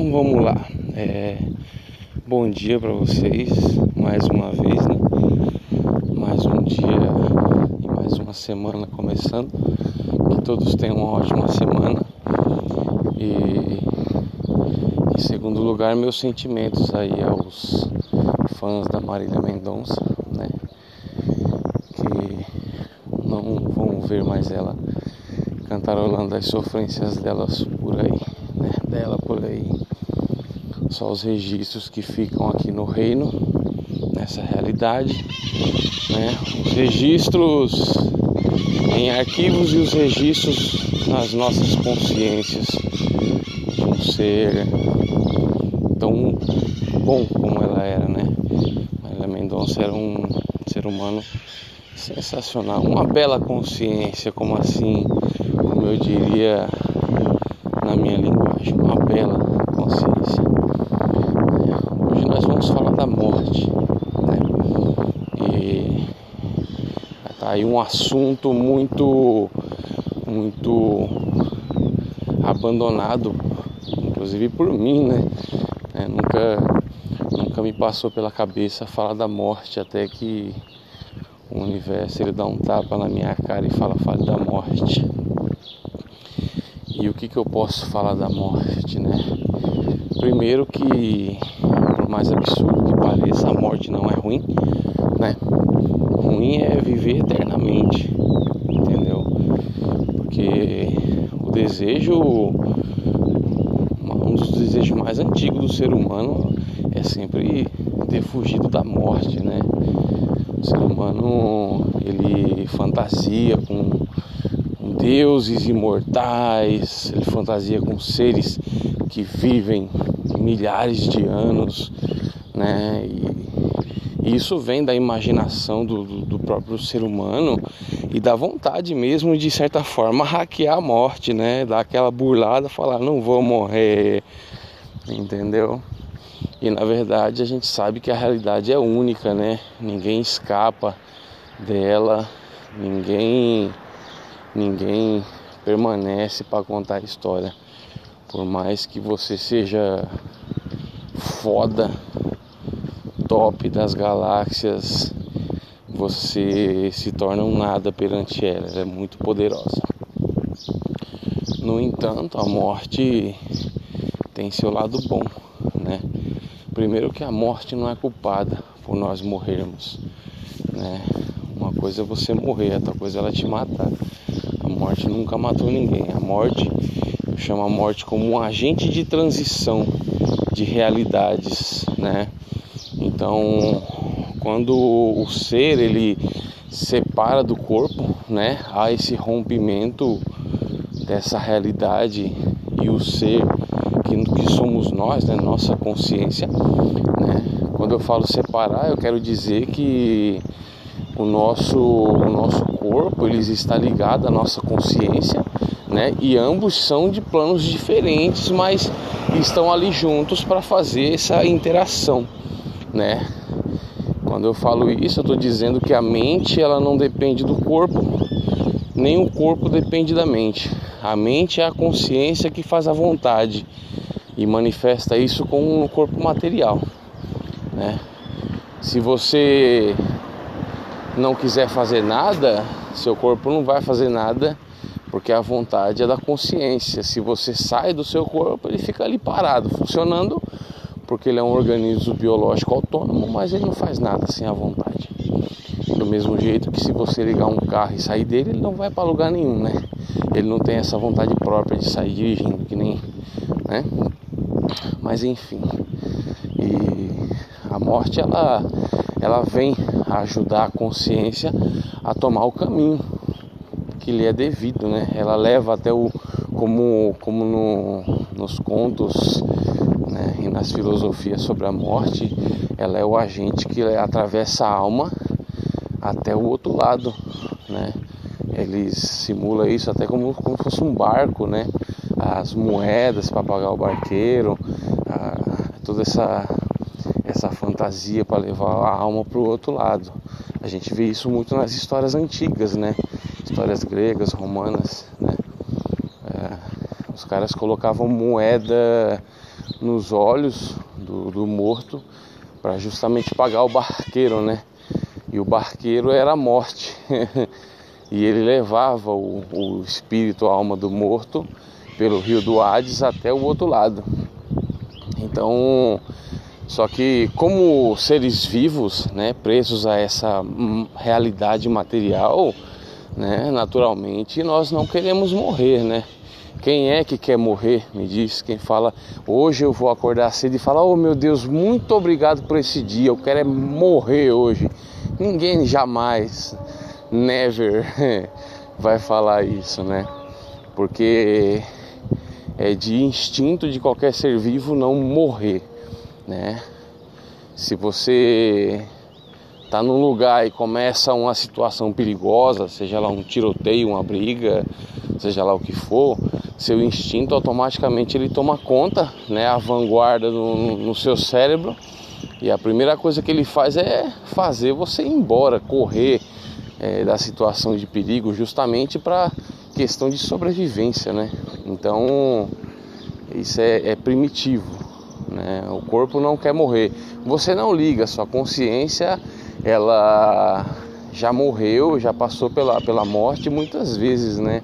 Então vamos lá. É, bom dia para vocês mais uma vez, né? Mais um dia e mais uma semana começando. Que todos tenham uma ótima semana. E em segundo lugar, meus sentimentos aí aos fãs da Marília Mendonça, né? Que não vão ver mais ela cantarolando as sofrências delas por aí né, dela. Só os registros que ficam aqui no reino, nessa realidade. Né, os registros em arquivos e os registros nas nossas consciências de um ser tão bom como ela era, né? Marília Mendonça era um ser humano sensacional, uma bela consciência, como assim, como eu diria na minha linguagem, uma bela consciência. Nós vamos falar da morte. Né? E tá aí um assunto muito, muito abandonado, inclusive por mim, né? É, nunca, nunca me passou pela cabeça falar da morte até que o universo ele dá um tapa na minha cara e fala, fale da morte. E o que, que eu posso falar da morte, né? Primeiro que, mais absurdo que pareça, a morte não é ruim, né? Ruim é viver eternamente, entendeu? Porque o desejo, um dos desejos mais antigos do ser humano é sempre ter fugido da morte, né? O ser humano, ele fantasia com deuses imortais, ele fantasia com seres que vivem milhares de anos, né? E isso vem da imaginação do, do, do, próprio ser humano e da vontade mesmo de certa forma hackear a morte, né? Dar aquela burlada, falar não vou morrer, entendeu? E na verdade a gente sabe que a realidade é única, né? Ninguém escapa dela, ninguém ninguém permanece para contar a história. Por mais que você seja foda, top das galáxias, você se torna um nada perante ela. Ela é muito poderosa. No entanto, a morte tem seu lado bom, né? Primeiro que a morte não é culpada por nós morrermos, né? Uma coisa é você morrer, outra coisa é ela te matar morte nunca matou ninguém. A morte, eu chamo a morte como um agente de transição de realidades, né? Então, quando o ser ele separa do corpo, né? Há esse rompimento dessa realidade e o ser que, que somos nós, né? Nossa consciência, né? Quando eu falo separar, eu quero dizer que o nosso, o nosso corpo ele está ligado à nossa consciência, né? E ambos são de planos diferentes, mas estão ali juntos para fazer essa interação, né? Quando eu falo isso, eu estou dizendo que a mente ela não depende do corpo, nem o corpo depende da mente. A mente é a consciência que faz a vontade e manifesta isso com o corpo material, né? Se você não quiser fazer nada, seu corpo não vai fazer nada, porque a vontade é da consciência. Se você sai do seu corpo, ele fica ali parado, funcionando, porque ele é um organismo biológico autônomo, mas ele não faz nada sem a vontade. Do mesmo jeito que se você ligar um carro e sair dele, ele não vai para lugar nenhum, né? Ele não tem essa vontade própria de sair dirigindo, que nem, né? Mas enfim. E a morte ela ela vem ajudar a consciência a tomar o caminho que lhe é devido, né? Ela leva até o como como no, nos contos nas filosofias sobre a morte, ela é o agente que atravessa a alma até o outro lado, né? Eles simula isso até como, como fosse um barco, né? As moedas para pagar o barqueiro, a, toda essa essa fantasia para levar a alma para o outro lado. A gente vê isso muito nas histórias antigas, né? Histórias gregas, romanas, né? É, os caras colocavam moeda, nos olhos do, do morto para justamente pagar o barqueiro, né? E o barqueiro era a morte. e ele levava o, o espírito, a alma do morto, pelo rio do Hades até o outro lado. Então, só que como seres vivos, né, presos a essa realidade material, né, naturalmente nós não queremos morrer, né? Quem é que quer morrer? Me diz. Quem fala, hoje eu vou acordar cedo e falar, oh meu Deus, muito obrigado por esse dia, eu quero é morrer hoje. Ninguém jamais, never, vai falar isso, né? Porque é de instinto de qualquer ser vivo não morrer, né? Se você tá num lugar e começa uma situação perigosa, seja lá um tiroteio, uma briga, seja lá o que for, seu instinto automaticamente ele toma conta, né, a vanguarda no, no seu cérebro e a primeira coisa que ele faz é fazer você ir embora, correr é, da situação de perigo, justamente para questão de sobrevivência, né? Então isso é, é primitivo, né? O corpo não quer morrer, você não liga, sua consciência ela já morreu, já passou pela, pela morte muitas vezes, né?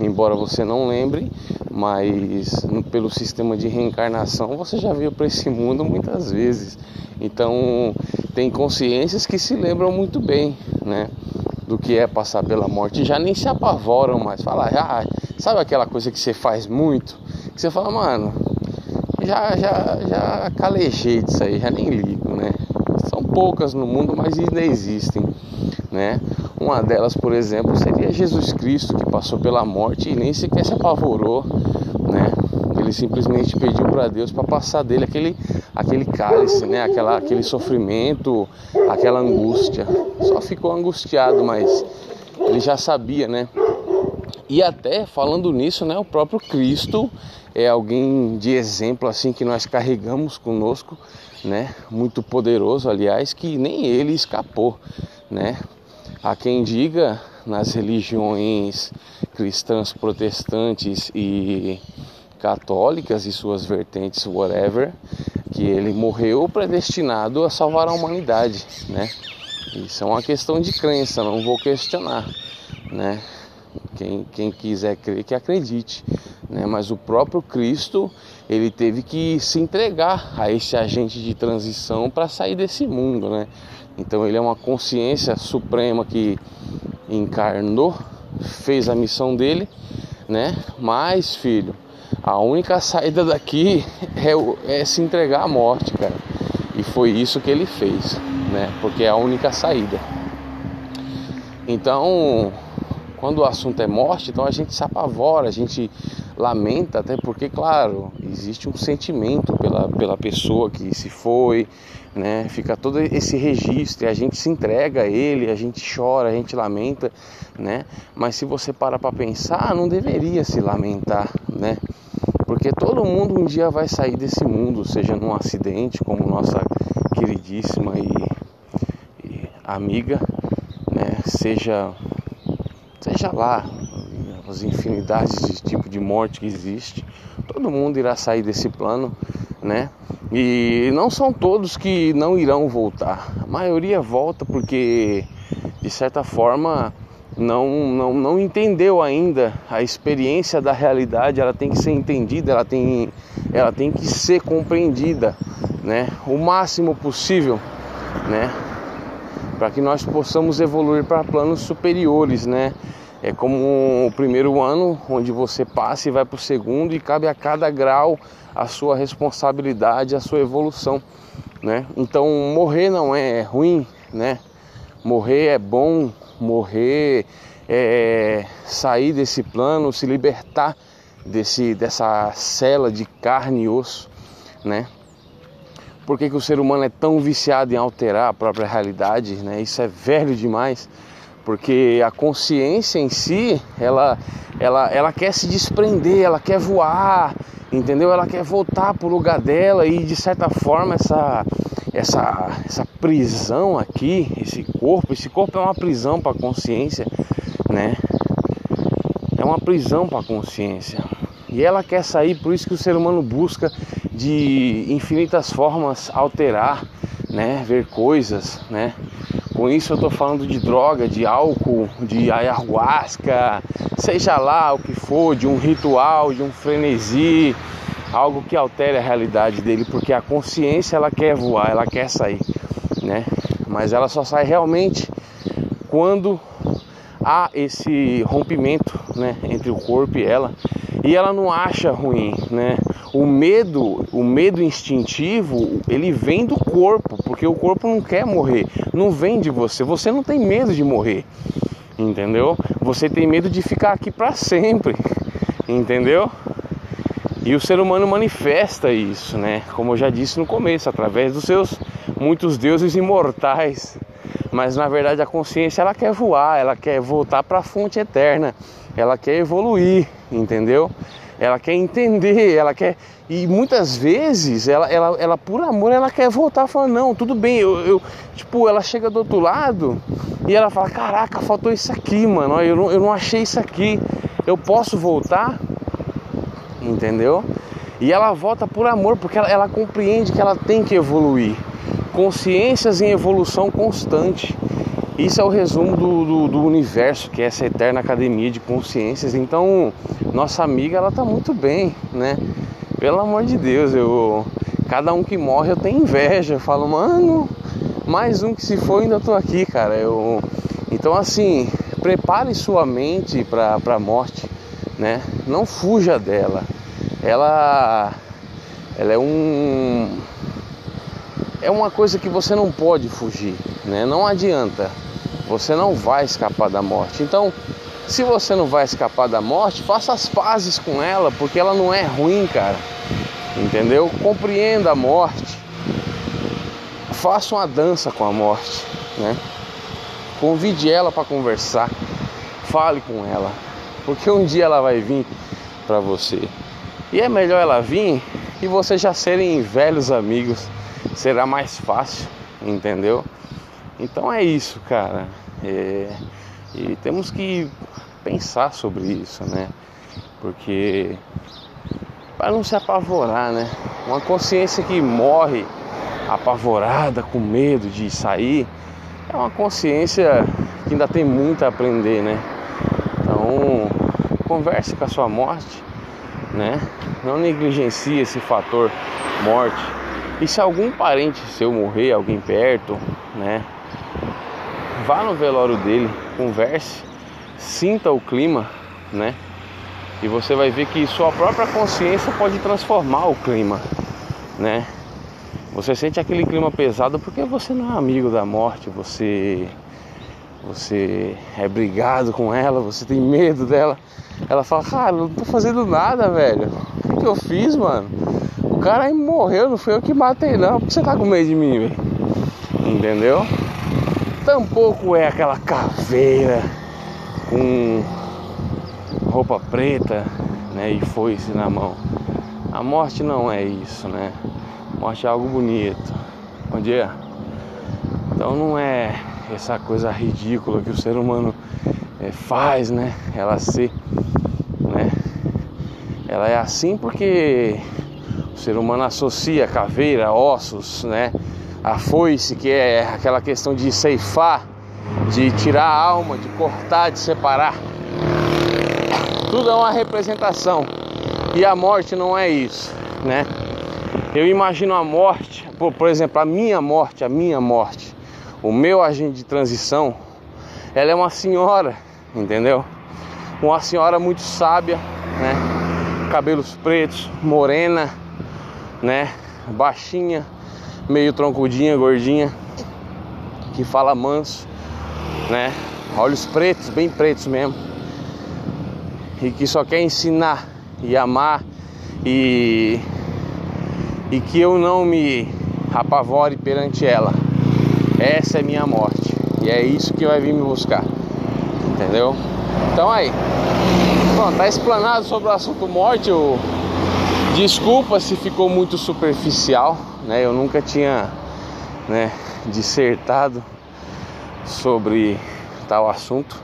Embora você não lembre, mas pelo sistema de reencarnação você já veio para esse mundo muitas vezes. Então tem consciências que se lembram muito bem, né? Do que é passar pela morte, já nem se apavoram mais. Fala, ah, sabe aquela coisa que você faz muito? Que você fala, mano, já, já, já calejei disso aí, já nem ligo, né? São poucas no mundo, mas ainda existem né? Uma delas, por exemplo, seria Jesus Cristo que passou pela morte e nem sequer se apavorou, né? Ele simplesmente pediu para Deus para passar dele aquele aquele cálice, né? Aquela, aquele sofrimento, aquela angústia. Só ficou angustiado, mas ele já sabia, né? E até falando nisso, né, o próprio Cristo é alguém de exemplo assim que nós carregamos conosco, né? Muito poderoso, aliás, que nem ele escapou, né? Há quem diga nas religiões cristãs, protestantes e católicas e suas vertentes, whatever, que ele morreu predestinado a salvar a humanidade, né? Isso é uma questão de crença, não vou questionar, né? Quem, quem quiser crer que acredite, né? Mas o próprio Cristo ele teve que se entregar a esse agente de transição para sair desse mundo, né? Então ele é uma consciência suprema que encarnou, fez a missão dele, né? Mas, filho, a única saída daqui é, é se entregar à morte, cara. E foi isso que ele fez, né? Porque é a única saída. Então, quando o assunto é morte, então a gente se apavora, a gente lamenta, até porque, claro, existe um sentimento pela, pela pessoa que se foi, né? Fica todo esse registro, e a gente se entrega a ele, a gente chora, a gente lamenta, né? Mas se você para para pensar, não deveria se lamentar, né? Porque todo mundo um dia vai sair desse mundo, seja num acidente, como nossa queridíssima e, e amiga, né? Seja seja lá as infinidades de tipo de morte que existe, todo mundo irá sair desse plano, né? E não são todos que não irão voltar. A maioria volta porque, de certa forma, não, não, não entendeu ainda a experiência da realidade. Ela tem que ser entendida, ela tem, ela tem que ser compreendida, né? O máximo possível, né? Para que nós possamos evoluir para planos superiores, né? É como o primeiro ano, onde você passa e vai para o segundo, e cabe a cada grau a sua responsabilidade, a sua evolução, né? Então morrer não é ruim, né? Morrer é bom, morrer é sair desse plano, se libertar desse dessa cela de carne e osso, né? Por que, que o ser humano é tão viciado em alterar a própria realidade, né? Isso é velho demais porque a consciência em si, ela, ela, ela quer se desprender, ela quer voar, entendeu? Ela quer voltar para o lugar dela e de certa forma essa, essa, essa prisão aqui, esse corpo, esse corpo é uma prisão para a consciência, né? É uma prisão para a consciência. E ela quer sair, por isso que o ser humano busca de infinitas formas alterar, né, ver coisas, né? Com isso eu estou falando de droga, de álcool, de ayahuasca, seja lá o que for, de um ritual, de um frenesi, algo que altere a realidade dele, porque a consciência ela quer voar, ela quer sair, né? Mas ela só sai realmente quando há esse rompimento, né, entre o corpo e ela, e ela não acha ruim, né? O medo, o medo instintivo, ele vem do corpo, porque o corpo não quer morrer, não vem de você. Você não tem medo de morrer, entendeu? Você tem medo de ficar aqui para sempre, entendeu? E o ser humano manifesta isso, né? Como eu já disse no começo, através dos seus muitos deuses imortais. Mas na verdade a consciência ela quer voar, ela quer voltar para a fonte eterna, ela quer evoluir, entendeu? Ela quer entender, ela quer. E muitas vezes, ela, ela, ela por amor, ela quer voltar falando, não, tudo bem, eu, eu, Tipo, ela chega do outro lado e ela fala, caraca, faltou isso aqui, mano. Eu não, eu não achei isso aqui. Eu posso voltar? Entendeu? E ela volta por amor, porque ela, ela compreende que ela tem que evoluir. Consciências em evolução constante. Isso é o resumo do, do, do, universo, que é essa eterna academia de consciências. Então, nossa amiga, ela tá muito bem, né? Pelo amor de Deus, eu cada um que morre eu tenho inveja. Eu falo, mano, mais um que se foi, ainda tô aqui, cara. Eu então assim, prepare sua mente para a morte, né? Não fuja dela. Ela ela é um é uma coisa que você não pode fugir, né? Não adianta. Você não vai escapar da morte. Então, se você não vai escapar da morte, faça as pazes com ela, porque ela não é ruim, cara. Entendeu? Compreenda a morte. Faça uma dança com a morte, né? Convide ela para conversar. Fale com ela, porque um dia ela vai vir para você. E é melhor ela vir e vocês já serem velhos amigos. Será mais fácil, entendeu? Então é isso, cara. É, e temos que pensar sobre isso, né? Porque para não se apavorar, né? Uma consciência que morre apavorada, com medo de sair, é uma consciência que ainda tem muito a aprender, né? Então, converse com a sua morte, né? Não negligencie esse fator morte. E se algum parente seu morrer, alguém perto, né? Vá no velório dele, converse, sinta o clima, né? E você vai ver que sua própria consciência pode transformar o clima, né? Você sente aquele clima pesado porque você não é amigo da morte, você você é brigado com ela, você tem medo dela. Ela fala, cara, não tô fazendo nada, velho. O que, que eu fiz, mano? O cara aí morreu, não foi eu que matei não. Por que você tá com medo de mim, velho? Entendeu? Tampouco é aquela caveira com roupa preta né, e foice na mão. A morte não é isso, né? A morte é algo bonito. Bom dia. Então não é essa coisa ridícula que o ser humano é, faz, né? Ela ser, né? Ela é assim porque o ser humano associa caveira, ossos, né? A foice, que é aquela questão de ceifar, de tirar a alma, de cortar, de separar. Tudo é uma representação. E a morte não é isso, né? Eu imagino a morte, por, por exemplo, a minha morte, a minha morte, o meu agente de transição, ela é uma senhora, entendeu? Uma senhora muito sábia, né? Cabelos pretos, morena, né? Baixinha, meio troncudinha, gordinha, que fala manso, né? Olhos pretos, bem pretos mesmo. E que só quer ensinar e amar e e que eu não me apavore perante ela. Essa é minha morte. E é isso que vai vir me buscar. Entendeu? Então aí. Bom, tá explanado sobre o assunto morte. Eu... Desculpa se ficou muito superficial né? Eu nunca tinha né, dissertado sobre tal assunto,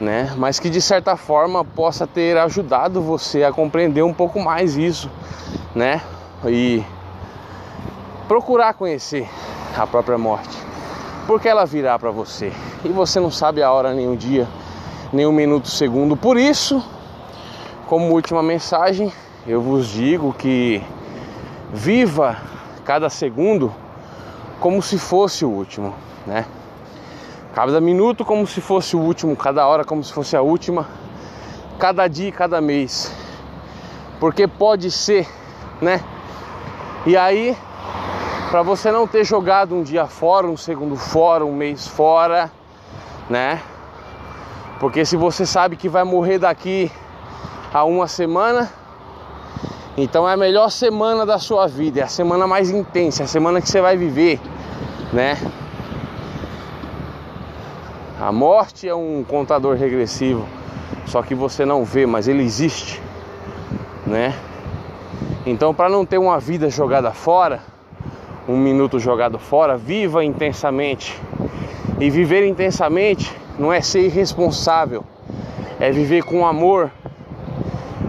né? Mas que de certa forma possa ter ajudado você a compreender um pouco mais isso, né? E procurar conhecer a própria morte, porque ela virá para você e você não sabe a hora, nem o dia, nem o minuto, segundo. Por isso, como última mensagem, eu vos digo que viva cada segundo como se fosse o último, né? Cada minuto como se fosse o último, cada hora como se fosse a última, cada dia, cada mês. Porque pode ser, né? E aí, para você não ter jogado um dia fora, um segundo fora, um mês fora, né? Porque se você sabe que vai morrer daqui a uma semana, então é a melhor semana da sua vida, é a semana mais intensa, é a semana que você vai viver, né? A morte é um contador regressivo, só que você não vê, mas ele existe, né? Então, para não ter uma vida jogada fora, um minuto jogado fora, viva intensamente. E viver intensamente não é ser irresponsável, é viver com amor,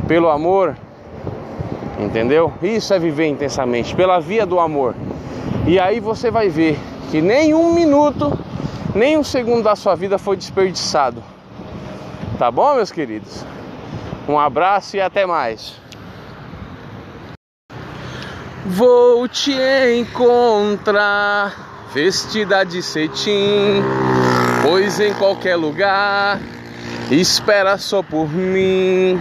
pelo amor, entendeu? Isso é viver intensamente, pela via do amor. E aí você vai ver que nem um minuto nem um segundo da sua vida foi desperdiçado. Tá bom, meus queridos? Um abraço e até mais. Vou te encontrar vestida de cetim, pois em qualquer lugar espera só por mim.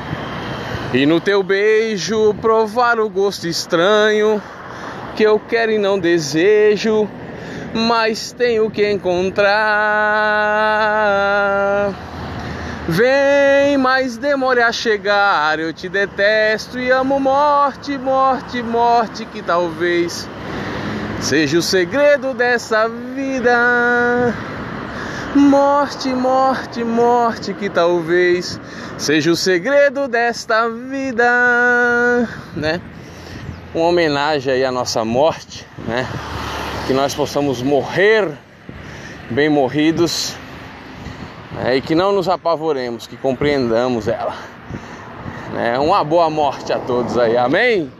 E no teu beijo provar o gosto estranho que eu quero e não desejo mas tenho que encontrar. Vem, mas demore a chegar. Eu te detesto e amo morte, morte, morte, que talvez seja o segredo dessa vida. Morte, morte, morte, que talvez seja o segredo desta vida, né? Uma homenagem aí à nossa morte, né? que nós possamos morrer bem morridos né, e que não nos apavoremos, que compreendamos ela. Né, uma boa morte a todos aí, amém?